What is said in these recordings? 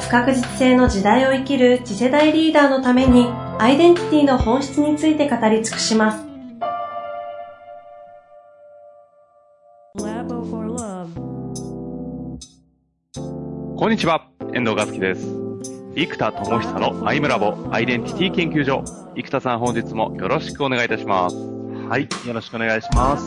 不確実性の時代を生きる次世代リーダーのためにアイデンティティの本質について語り尽くします。こんにちは、遠藤和樹です。生田智久のアイムラボアイデンティティ研究所。生田さん本日もよろしくお願いいたします。はい、よろしくお願いします。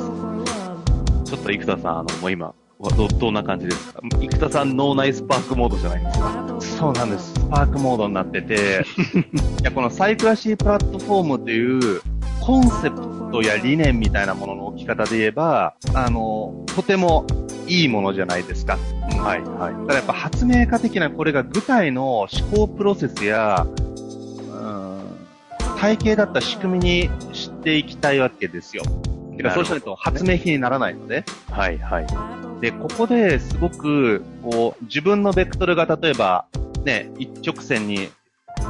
ちょっと生田さん、あの、もう今、ど、どんな感じですか？生田さん脳内スパークモードじゃないですか？そうなんです。スパークモードになってて、いや、このサイクラシープラットフォームというコンセプトや理念みたいなものの置き方で言えば、あの、とてもいいものじゃないですか。はい、はい。ただやっぱ発明家的なこれが具体の思考プロセスや、うん、体系だった仕組みにしていきたいわけですよ。てかそうしないと発明品にならないので。はい、はい。で、ここですごく、こう、自分のベクトルが例えば、ね、一直線に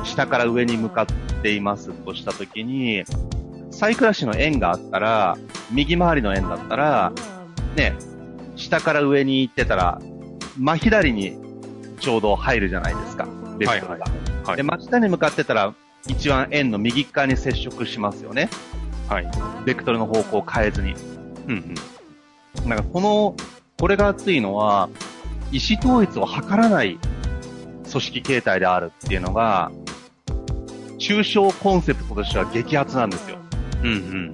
下から上に向かっていますとしたときに、サイクラシの円があったら、右回りの円だったら、ね、下から上に行ってたら、真左にちょうど入るじゃないですか、ベクトルが。はいはいはい、で、真下に向かってたら、一番円の右側に接触しますよね。はい。ベクトルの方向を変えずに。うんうん。なんかこのこれが熱いのは、意思統一を図らない組織形態であるっていうのが、抽象コンセプトとしては激アツなんですよ。うんうん。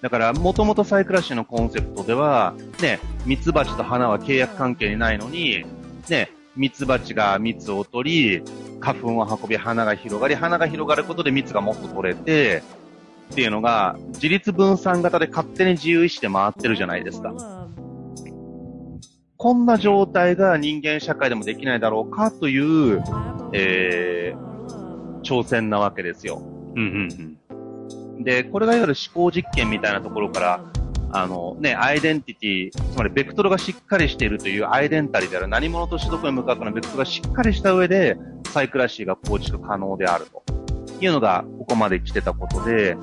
だから、もともとサイクラシーのコンセプトでは、ね、ミツバチと花は契約関係にないのに、ね、ミツバチが蜜を取り、花粉を運び、花が広がり、花が広がることで蜜がもっと取れて、っていうのが、自立分散型で勝手に自由意志で回ってるじゃないですか。こんな状態が人間社会でもできないだろうかという、えー、挑戦なわけですよ。うんうんうん。で、これがいわゆる思考実験みたいなところから、あのね、アイデンティティ、つまりベクトルがしっかりしているというアイデンタリーである何者としてどこに向かうかのベクトルがしっかりした上で、サイクラシーが構築可能であるというのが、ここまで来てたことで、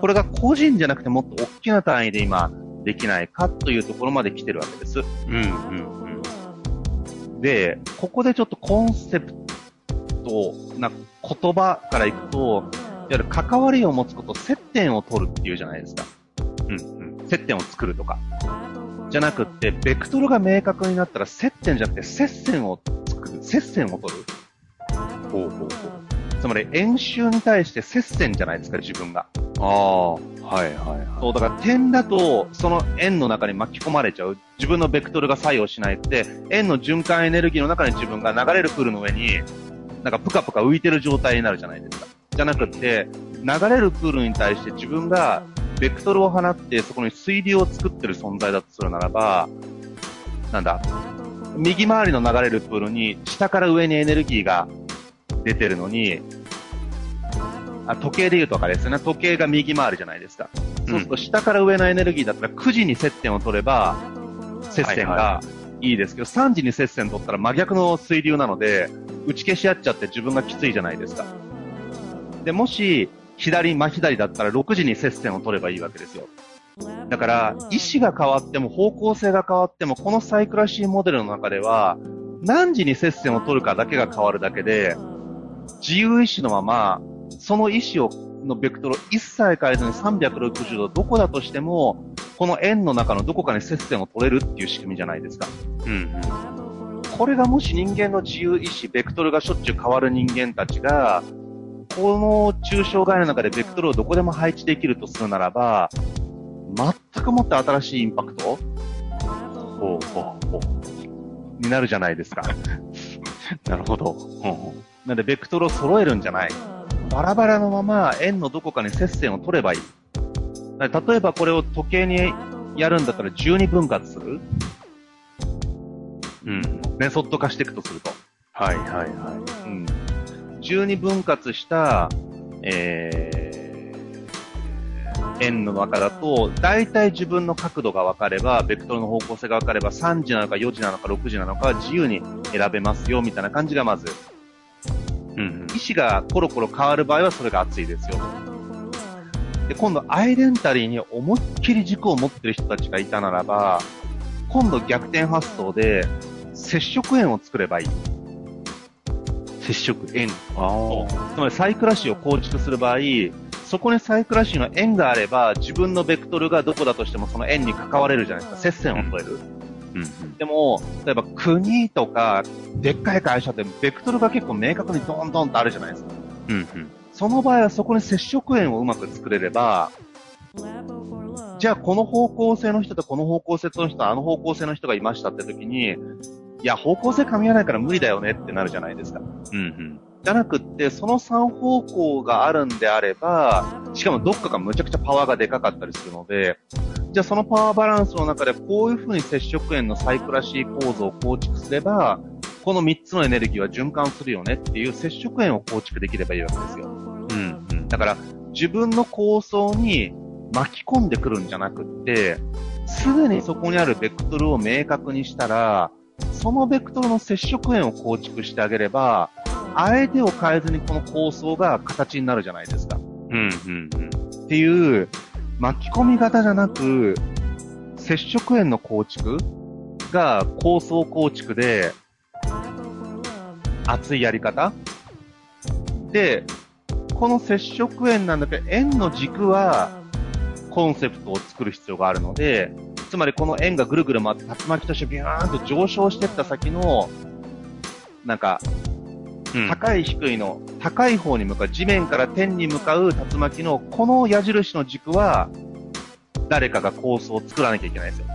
これが個人じゃなくてもっと大きな単位で今、できないかというところまで来てるわけです。うんうんうん、で、ここでちょっとコンセプトな言葉からいくと、いわゆる関わりを持つこと、接点を取るっていうじゃないですか。うんうん。接点を作るとか。じゃなくって、ベクトルが明確になったら接点じゃなくて接線を作る、接線を取る。ほうほうほう。つまり演習に対して接線じゃないですか、自分が。ああ。はいはいはい。そう、だから点だと、その円の中に巻き込まれちゃう。自分のベクトルが作用しないって、円の循環エネルギーの中に自分が流れるプールの上に、なんかプカプカ浮いてる状態になるじゃないですか。じゃなくて、流れるプールに対して自分がベクトルを放ってそこに水流を作ってる存在だとするならば、なんだ、右回りの流れるプールに下から上にエネルギーが出てるのに、あ時計で言うとかですね、時計が右回りじゃないですか。そうすると下から上のエネルギーだったら9時に接点を取れば、接線がいいですけど、3時に接線取ったら真逆の水流なので、打ち消し合っちゃって自分がきついじゃないですか。で、もし、左、真左だったら6時に接線を取ればいいわけですよ。だから、意思が変わっても方向性が変わっても、このサイクラシーモデルの中では、何時に接線を取るかだけが変わるだけで、自由意志のまま、その意思を、のベクトルを一切変えずに360度どこだとしても、この円の中のどこかに接点を取れるっていう仕組みじゃないですか。うん、うん。これがもし人間の自由意志、ベクトルがしょっちゅう変わる人間たちが、この抽象概念の中でベクトルをどこでも配置できるとするならば、全くもって新しいインパクトほうほうほう。になるじゃないですか。なるほど。なんで、ベクトルを揃えるんじゃない。バラバラのまま円のどこかに接線を取ればいい。例えばこれを時計にやるんだったら12分割するうん。メソッド化していくとすると。はいはいはい。うん。12分割した、えー、円の中だと、大体自分の角度が分かれば、ベクトルの方向性が分かれば、3時なのか4時なのか6時なのか自由に選べますよ、みたいな感じがまず。うん、意思がコロコロ変わる場合はそれが熱いですよ。で、今度アイデンタリーに思いっきり軸を持ってる人たちがいたならば、今度逆転発想で接触円を作ればいい。接触円。あつまりサイクラシーを構築する場合、そこにサイクラシーの円があれば、自分のベクトルがどこだとしてもその円に関われるじゃないですか。接線を取れる。うん、うん、でも、例えば国とか、でっかい会社って、ベクトルが結構明確にドンドンとあるじゃないですか。うんうん、その場合はそこに接触円をうまく作れれば、じゃあこの方向性の人とこの方向性の人とあの方向性の人がいましたって時に、いや、方向性噛み合わないから無理だよねってなるじゃないですか。うんうん。じゃなくって、その3方向があるんであれば、しかもどっかがむちゃくちゃパワーがでかかったりするので、じゃあそのパワーバランスの中でこういう風に接触円のサイクラシー構造を構築すれば、この3つのエネルギーは循環するよねっていう接触円を構築できればいいわけですよ。うん、うん。だから、自分の構想に巻き込んでくるんじゃなくって、すでにそこにあるベクトルを明確にしたら、そのベクトルの接触円を構築してあげれば、相手を変えずにこの構想が形になるじゃないですか。うん、うん、うん。っていう、巻き込み型じゃなく、接触円の構築が構想構築で、熱いやり方で、この接触円なんだけど、円の軸はコンセプトを作る必要があるので、つまりこの円がぐるぐる回って竜巻としてビューンと上昇していった先の、なんか、高い低いの、高い方に向かう、地面から天に向かう竜巻のこの矢印の軸は、誰かが構想を作らなきゃいけないですよ。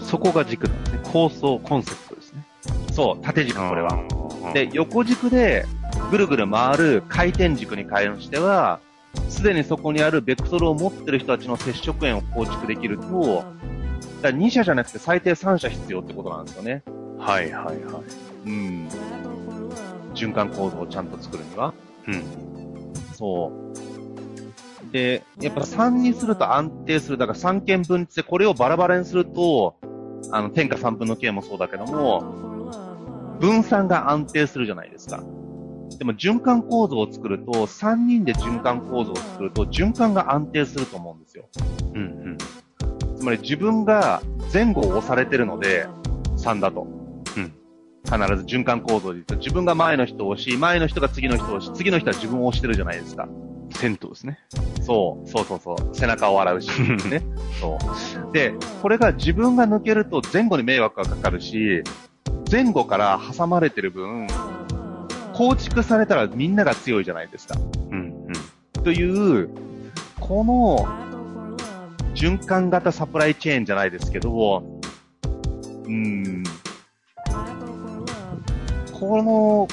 そこが軸なんですね。構想、コンセプトですね。そう、縦軸これは。で、横軸でぐるぐる回る回転軸に関しては、すでにそこにあるベクトルを持ってる人たちの接触円を構築できると、だ2社じゃなくて最低3社必要ってことなんですよね。はいはいはい。うん。循環構造をちゃんと作るには。うん。そう。で、やっぱ3にすると安定する。だから3件分ってこれをバラバラにすると、あの、天下3分の計もそうだけども、分散が安定するじゃないですか。でも循環構造を作ると、3人で循環構造を作ると、循環が安定すると思うんですよ。うんうん。つまり自分が前後を押されてるので、3だと。うん。必ず循環構造で言うと、自分が前の人を押し、前の人が次の人を押し、次の人は自分を押してるじゃないですか。銭湯ですね。そう、そうそうそう。背中を洗うし、ね。そう。で、これが自分が抜けると前後に迷惑がかかるし、前後から挟まれてる分、構築されたらみんなが強いじゃないですか。うんうん。という、この循環型サプライチェーンじゃないですけど、うん、この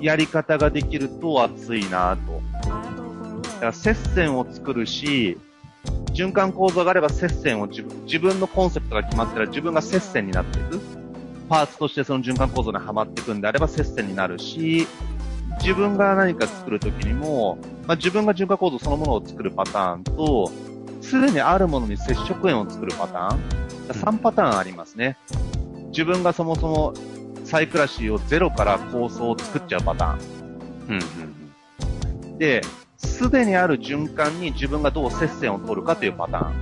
やり方ができると熱いなと。だから接線を作るし、循環構造があれば接線を自分、自分のコンセプトが決まったら自分が接線になっていく。パーツとしてその循環構造にはまっていくんであれば接線になるし、自分が何か作るときにも、まあ、自分が循環構造そのものを作るパターンと、すでにあるものに接触円を作るパターン、3パターンありますね。自分がそもそもサイクラシーをゼロから構想を作っちゃうパターン。うんうん、で、すでにある循環に自分がどう接線を取るかというパターン。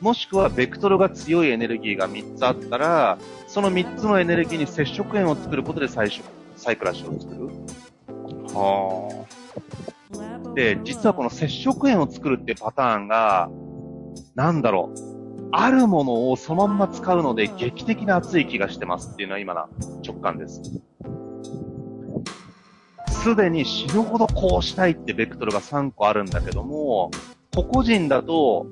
もしくは、ベクトルが強いエネルギーが3つあったら、その3つのエネルギーに接触円を作ることで最初、サイクラシーを作る。はあ。で、実はこの接触円を作るっていうパターンが、なんだろう。あるものをそのまま使うので劇的な熱い気がしてますっていうのは今の直感です。すでに死ぬほどこうしたいってベクトルが3個あるんだけども、個々人だと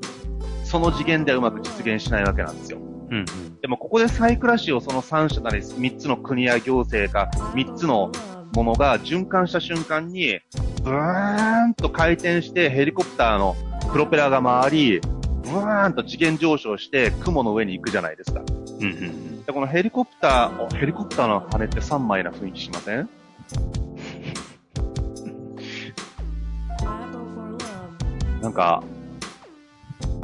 その次元ではうまく実現しないわけなんですよ。うん、うん、でもここでサイクラシーをその3社なり3つの国や行政か3つのものが循環した瞬間に、ブーンと回転してヘリコプターのプロペラが回り、ブーンと次元上昇して雲の上に行くじゃないですか。うんうんで、このヘリコプター、ヘリコプターの羽って3枚な雰囲気しません？なんか、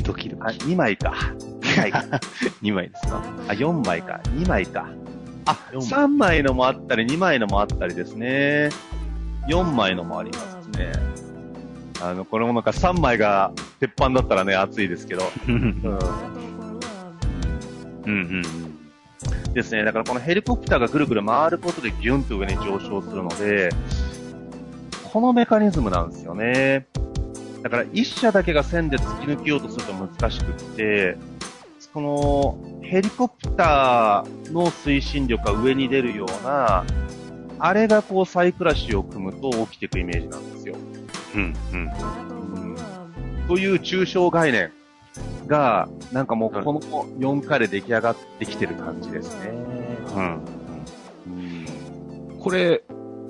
ドキドあ、2枚か。2枚か。2枚ですか？あ、4枚か。2枚か。あ、4枚3枚のもあったり、2枚のもあったりですね。4枚のもありますね。あの、これもなんか3枚が鉄板だったらね、熱いですけど。うんうん。ですね。だからこのヘリコプターがぐるぐる回ることでギュンと上に上昇するので、このメカニズムなんですよね。だから一社だけが線で突き抜けようとすると難しくって、このヘリコプターの推進力が上に出るような、あれがこうサイクラシーを組むと起きていくイメージなんですよ。うんうんうんという抽象概念が、なんかもうこの4回で出来上がってきてる感じですね。うん。うんこれ、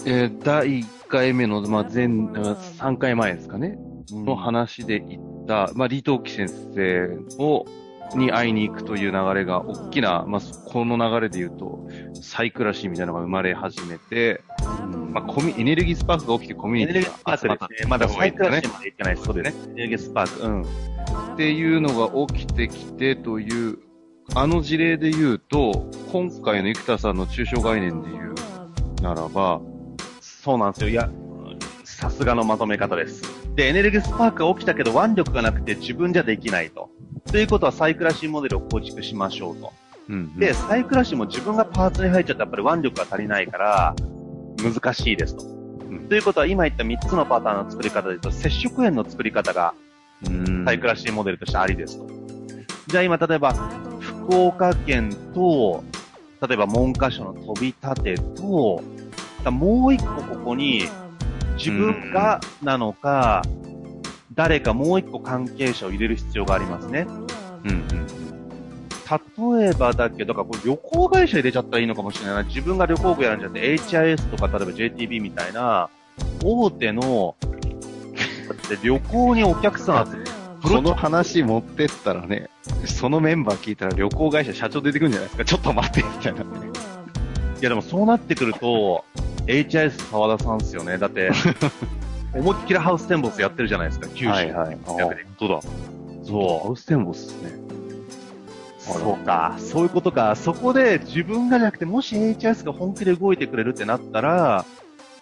えー第1回目の、まあ、前、3回前ですかね、の話で言った、まあ、李登輝先生を、に会いに行くという流れが、大きな、まあ、この流れで言うと、サイクラシーみたいなのが生まれ始めて、まあ、コミ、エネルギースパークが起きてコミュニティエネルギースパークですね。まだサイクラシーまで行ってないです。そうですね。エネルギースパーク。うん。っていうのが起きてきてという、あの事例で言うと、今回の生田さんの抽象概念で言うならば、そうなんですよ。いや、さすがのまとめ方です。で、エネルギースパークが起きたけど腕力がなくて自分じゃできないと。ということはサイクラシーモデルを構築しましょうと。うんで、サイクラシーも自分がパーツに入っちゃったらやっぱり腕力が足りないから、難しいですと。んということは今言った3つのパターンの作り方で言うと、接触円の作り方がうんサイクラシーモデルとしてありですと。じゃあ今、例えば、福岡県と、例えば文科省の飛び立てと、だもう一個ここに、自分がなのか、誰かもう一個関係者を入れる必要がありますね。うんうん例えばだけど、だからこれ旅行会社入れちゃったらいいのかもしれないな。自分が旅行部やるんじゃなくて、HIS とか例えば JTB みたいな、大手の、だって旅行にお客さん集めこの話持ってったらね、そのメンバー聞いたら旅行会社社長出てくるんじゃないですか。ちょっと待って、みたいなね。いやでもそうなってくると、HIS 沢田さんですよね。だって、思いっきりハウステンボスやってるじゃないですか、九州。はいはい。あ逆で本当だ。そうハウステンボスですね。そうか、そういうことか。そこで自分がじゃなくて、もし HS が本気で動いてくれるってなったら、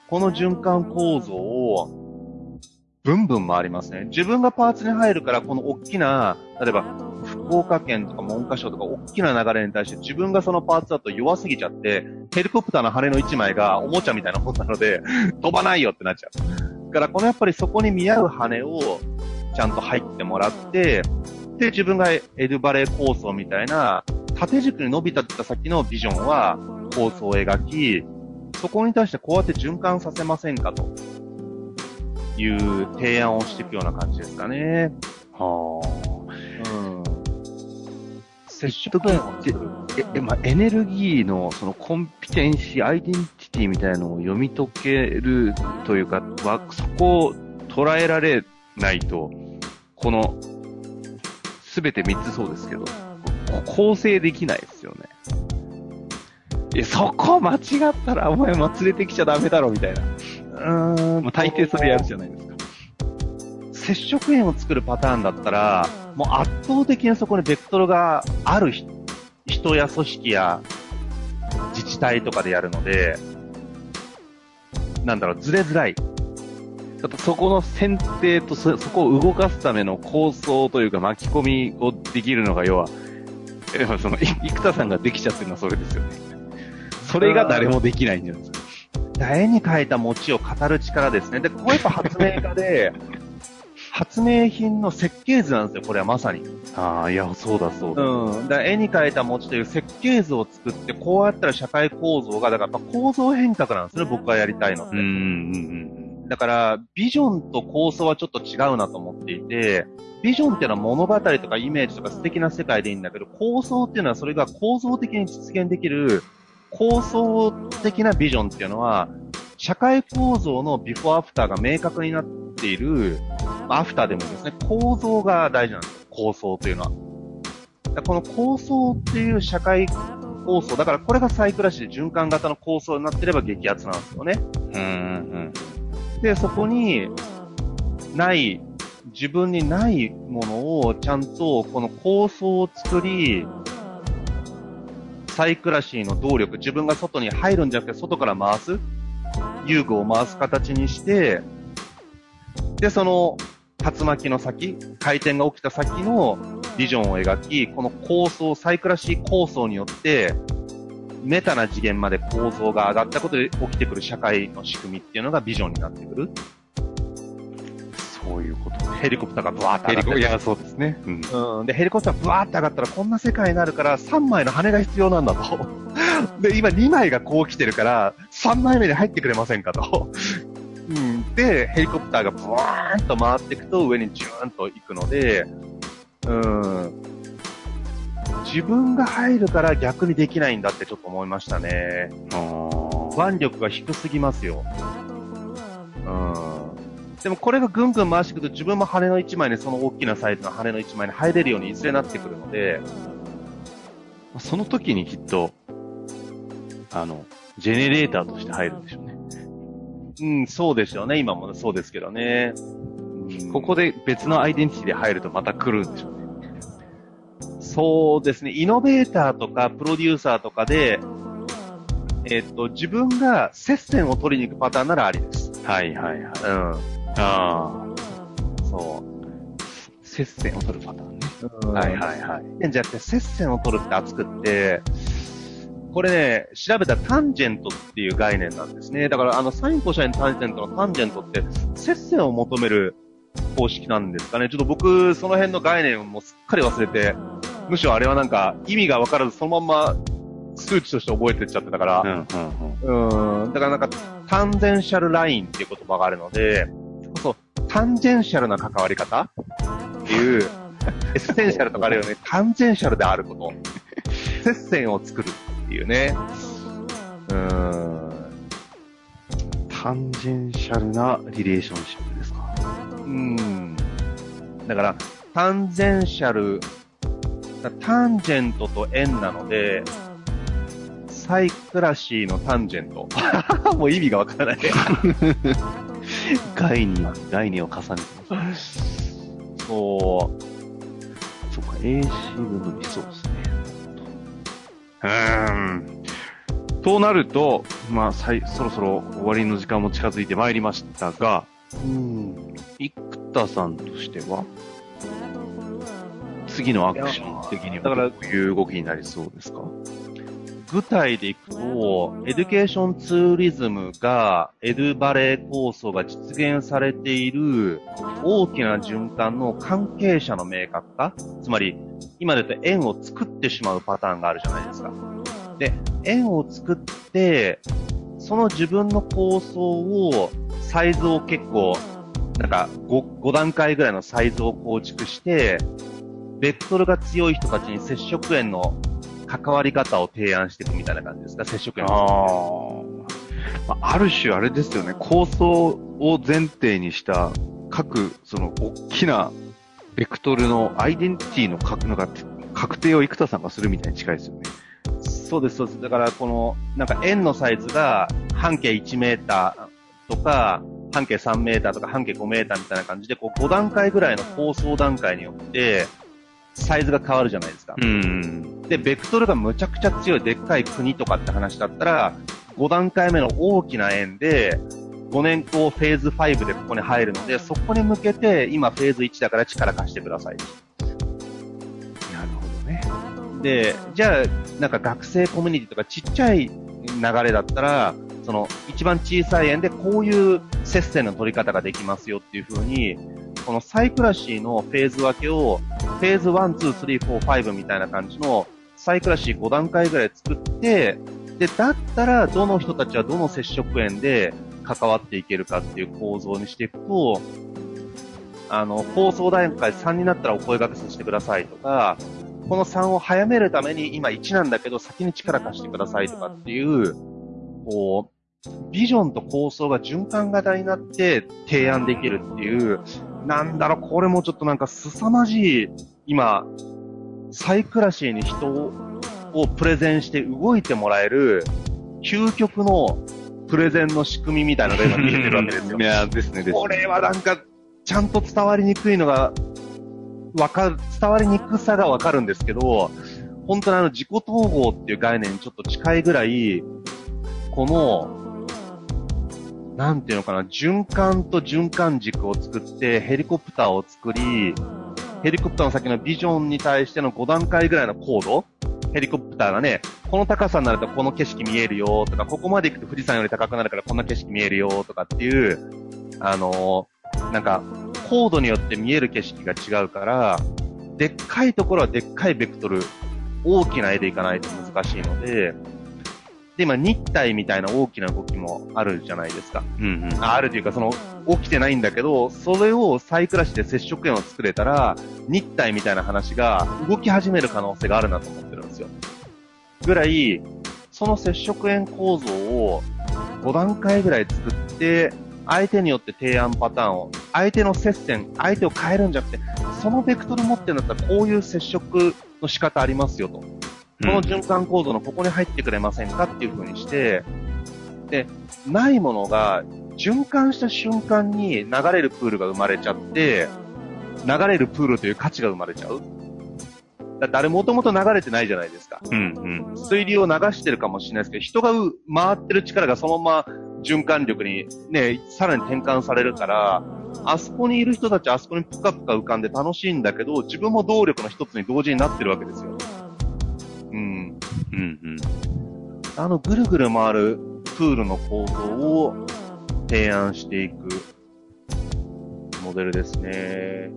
この循環構造を、ブンブン回りますね。自分がパーツに入るから、この大きな、例えば、福岡県とか文科省とか大きな流れに対して自分がそのパーツだと弱すぎちゃって、ヘリコプターの羽の一枚がおもちゃみたいなもんなので、飛ばないよってなっちゃう。だから、このやっぱりそこに見合う羽をちゃんと入ってもらって、で、自分がエルバレー構想みたいな、縦軸に伸びたった先のビジョンは構想を描き、そこに対してこうやって循環させませんかという提案をしていくような感じですかね。はうん。接あ。触面を作る。え、え、まあ、エネルギーのそのコンピテンシー、アイデンティティみたいなのを読み解けるというか、わそこを捉えられないと、この、すべて3つそうですけど、構成できないですよね。え、そこ間違ったらお前も連れてきちゃダメだろみたいな。うーん。まあ、大抵それやるじゃないですか。接触円を作るパターンだったら、もう圧倒的にそこにベクトルがある人や組織や自治体とかでやるので、なんだろう、ずれづらい。だってそこの選定とそ、そこを動かすための構想というか巻き込みをできるのが要は、えその、い生田さんができちゃってるのはそれですよね。それが誰もできないんじゃないですか。絵に描いた餅を語る力ですね。で、ここやっぱ発明家で、発明品の設計図なんですよ、これはまさに。ああ、いや、そうだそうだ。うん。だ絵に描いた餅という設計図を作って、こうやったら社会構造が、だからやっぱ構造変革なんですね、僕がやりたいのって。うん、うん、だから、ビジョンと構想はちょっと違うなと思っていて、ビジョンっていうのは物語とかイメージとか素敵な世界でいいんだけど、構想っていうのはそれが構造的に実現できる、構想的なビジョンっていうのは、社会構造のビフォーアフターが明確になっている、アフターでもですね、構造が大事なんです、構想というのは。この構想っていう社会構想、だからこれがサイクラシーで循環型の構想になってれば激アツなんですよね。うんうんで、そこに、ない、自分にないものをちゃんとこの構想を作り、サイクラシーの動力、自分が外に入るんじゃなくて外から回す、遊具を回す形にして、で、その竜巻の先、回転が起きた先のビジョンを描き、この構想、サイクラシー構想によって、メタな次元まで構造が上がったことで起きてくる社会の仕組みっていうのがビジョンになってくる。そういうこと。ヘリコプターがブワーって上がってヘリコいや、そうですね。うん。うん。で、ヘリコプターブワーって上がったらこんな世界になるから3枚の羽が必要なんだと。で、今2枚がこう来てるから3枚目に入ってくれませんかと。うん。で、ヘリコプターがブワーンと回っていくと上にジューンと行くので、うん。自分が入るから逆にできないんだってちょっと思いましたね。腕力が低すぎますよ。うん。でもこれがぐんぐん回していくと自分も羽の1枚にその大きなサイズの羽の1枚に入れるようにいずれなってくるので、その時にきっと、あの、ジェネレーターとして入るんでしょうね。うん、そうでしょうね。今もそうですけどね。うんここで別のアイデンティティで入るとまた来るんでしょうね。そうですね。イノベーターとかプロデューサーとかで、えっと、自分が接戦を取りに行くパターンならありです。はいはいはい。うん。ああ、そう。接戦を取るパターンね。うんはいはいはい。じゃなくて、接戦を取るって熱くって、これね、調べたらタンジェントっていう概念なんですね。だから、あの、サインコシャインタンジェントのタンジェントって、接戦を求める方式なんですかね。ちょっと僕、その辺の概念をもうすっかり忘れて、むしろあれはなんか、意味がわからず、そのまんま、数値として覚えてっちゃってたから、うんうんうん。うん、だからなんか、タンジェンシャルラインっていう言葉があるので、そう、 tangential な関わり方？っていう、essential とかあるよね、 tangential であること。接線を作るっていうね。うーん。 tangential な relationship ですか。うん。だから、タンジェンシャル、だタンジェントと円なので、サイクラシーのタンジェント。もう意味がわからない。概念、概念を重ねてます。そう。そうか、AC 分の理想ですね。うーん。となると、まあ、さいそろそろ終わりの時間も近づいてまいりましたが、うん、生田さんとしては、次のアクション的にはだからどういう動きになりそうですか？具体でいくと、 education tourism が、エドゥバレー構想が実現されている大きな循環の関係者の明確化つまり、今で言うと円を作ってしまうパターンがあるじゃないですか。で、円を作って、その自分の構想を、サイズを結構、なんか5、5段階ぐらいのサイズを構築して、ベクトルが強い人たちに接触円の関わり方を提案していくみたいな感じですか、接触円あの。あ。まあある種あれですよね、構想を前提にした各、その、大きなベクトルのアイデンティティの確なんか確定を生田さんがするみたいに近いですよね。そうです、そうです。だから、この、なんか円のサイズが半径1メーターとか、半径3メーターとか半径5メーターみたいな感じで、こう5段階ぐらいの構想段階によって、サイズが変わるじゃないですか。うん。で、ベクトルがむちゃくちゃ強いでっかい国とかって話だったら、5段階目の大きな円で、5年後フェーズ5でここに入るので、そこに向けて今フェーズ1だから力貸してください。なるほどね。で、じゃあ、なんか学生コミュニティとかちっちゃい流れだったら、その一番小さい円でこういう接戦の取り方ができますよっていう風に、このサイクラシーのフェーズ分けを、フェーズ1、2、3、4、5みたいな感じのサイクラシー5段階ぐらい作って、で、だったらどの人たちはどの接触円で関わっていけるかっていう構造にしていくと、あの、放送段階3になったらお声掛けさせてくださいとか、この3を早めるために今1なんだけど先に力貸してくださいとかっていう、こう、ビジョンと構想が循環型になって提案できるっていう、なんだろう、これもちょっとなんか凄まじい、今、サイクラシーに人ををプレゼンして動いてもらえる、究極のプレゼンの仕組みみたいなのが今見えてるわけですよ。いや、ですね、ですね。これはなんか、ちゃんと伝わりにくいのが、わかる、伝わりにくさがわかるんですけど、本当にあの自己統合っていう概念にちょっと近いぐらい、この、なんていうのかな、循環と循環軸を作ってヘリコプターを作り、ヘリコプターの先のビジョンに対しての5段階ぐらいの高度？ヘリコプターがね、この高さになるとこの景色見えるよとか、ここまで行くと富士山より高くなるからこんな景色見えるよとかっていう、あのー、なんか、高度によって見える景色が違うから、でっかいところはでっかいベクトル、大きな絵でいかないと難しいので、で、今、日体みたいな大きな動きもあるじゃないですか。うんうん。あるというか、その、起きてないんだけど、それをサイクラシで接触円を作れたら、日体みたいな話が動き始める可能性があるなと思ってるんですよ。ぐらい、その接触円構造を5段階ぐらい作って、相手によって提案パターンを、相手の接線、相手を変えるんじゃなくて、そのベクトル持ってるんだったらこういう接触の仕方ありますよと。この循環構造のここに入ってくれませんかっていう風にして、で、ないものが循環した瞬間に流れるプールが生まれちゃって、流れるプールという価値が生まれちゃう。だってあれもともと流れてないじゃないですか。うんうん。水流を流してるかもしれないですけど、人がう回ってる力がそのまま循環力にね、さらに転換されるから、あそこにいる人たちあそこにプカプカ浮かんで楽しいんだけど、自分も動力の一つに同時になってるわけですよ。うん。うん。あのぐるぐる回るプールの構造を提案していくモデルですね。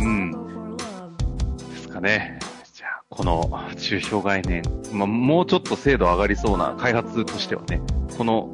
うん。ですかね。じゃあ、この抽象概念、ま、もうちょっと精度上がりそうな開発としてはね、この、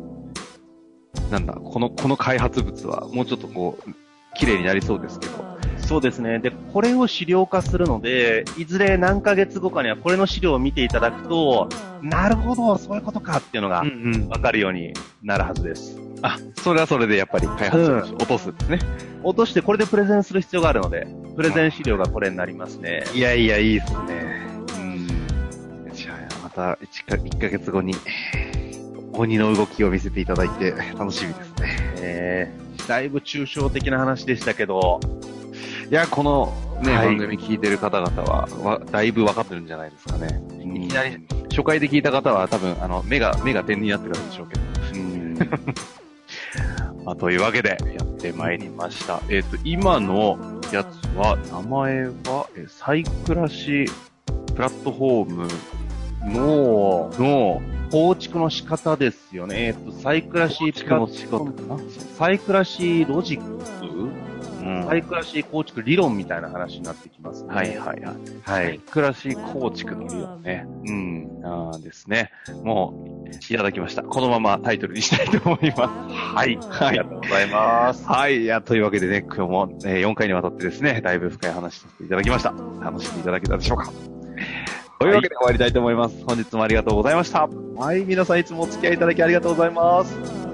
なんだ、この、この開発物はもうちょっとこう、綺麗になりそうですけど。そうですね。で、これを資料化するので、いずれ何ヶ月後かにはこれの資料を見ていただくと、なるほど、そういうことかっていうのがんわかるようになるはずです。あ、それはそれでやっぱり開発者を落とすんですね。落としてこれでプレゼンする必要があるので、プレゼン資料がこれになりますね。いやいや、いいですね。うん。じゃあ、また1か ,1 ヶ月後に、鬼の動きを見せていただいて、楽しみですね。えー、だいぶ抽象的な話でしたけど、いや、このね、はい番組聞いてる方々は、わだいぶ分かってるんじゃないですかね。いいきなり、初回で聞いた方は多分、あの、目が、目が点になってるんでしょうけど。うん。まあ、というわけで、やってまいりました。えっ、と、今のやつは、名前は、えサイクラシプラットフォームのの、構築の仕方ですよね。えっと、サイクラシー構築の仕方かなサイクラシーロジック、うんサイクラシー構築理論みたいな話になってきますね。はいはいはい。はサイい。クラシ構築の理論ね。うん。あーですね。もう、いただきました。このままタイトルにしたいと思います。はい。ありがとうございます。はい。いや、というわけでね、今日も、えー4回にわたってですね、だいぶ深い話させていただきました。楽しんでいただけたでしょうか。というわけで終わりたいと思います。本日もありがとうございました。はい。皆さんいつもお付き合いいただきありがとうございます。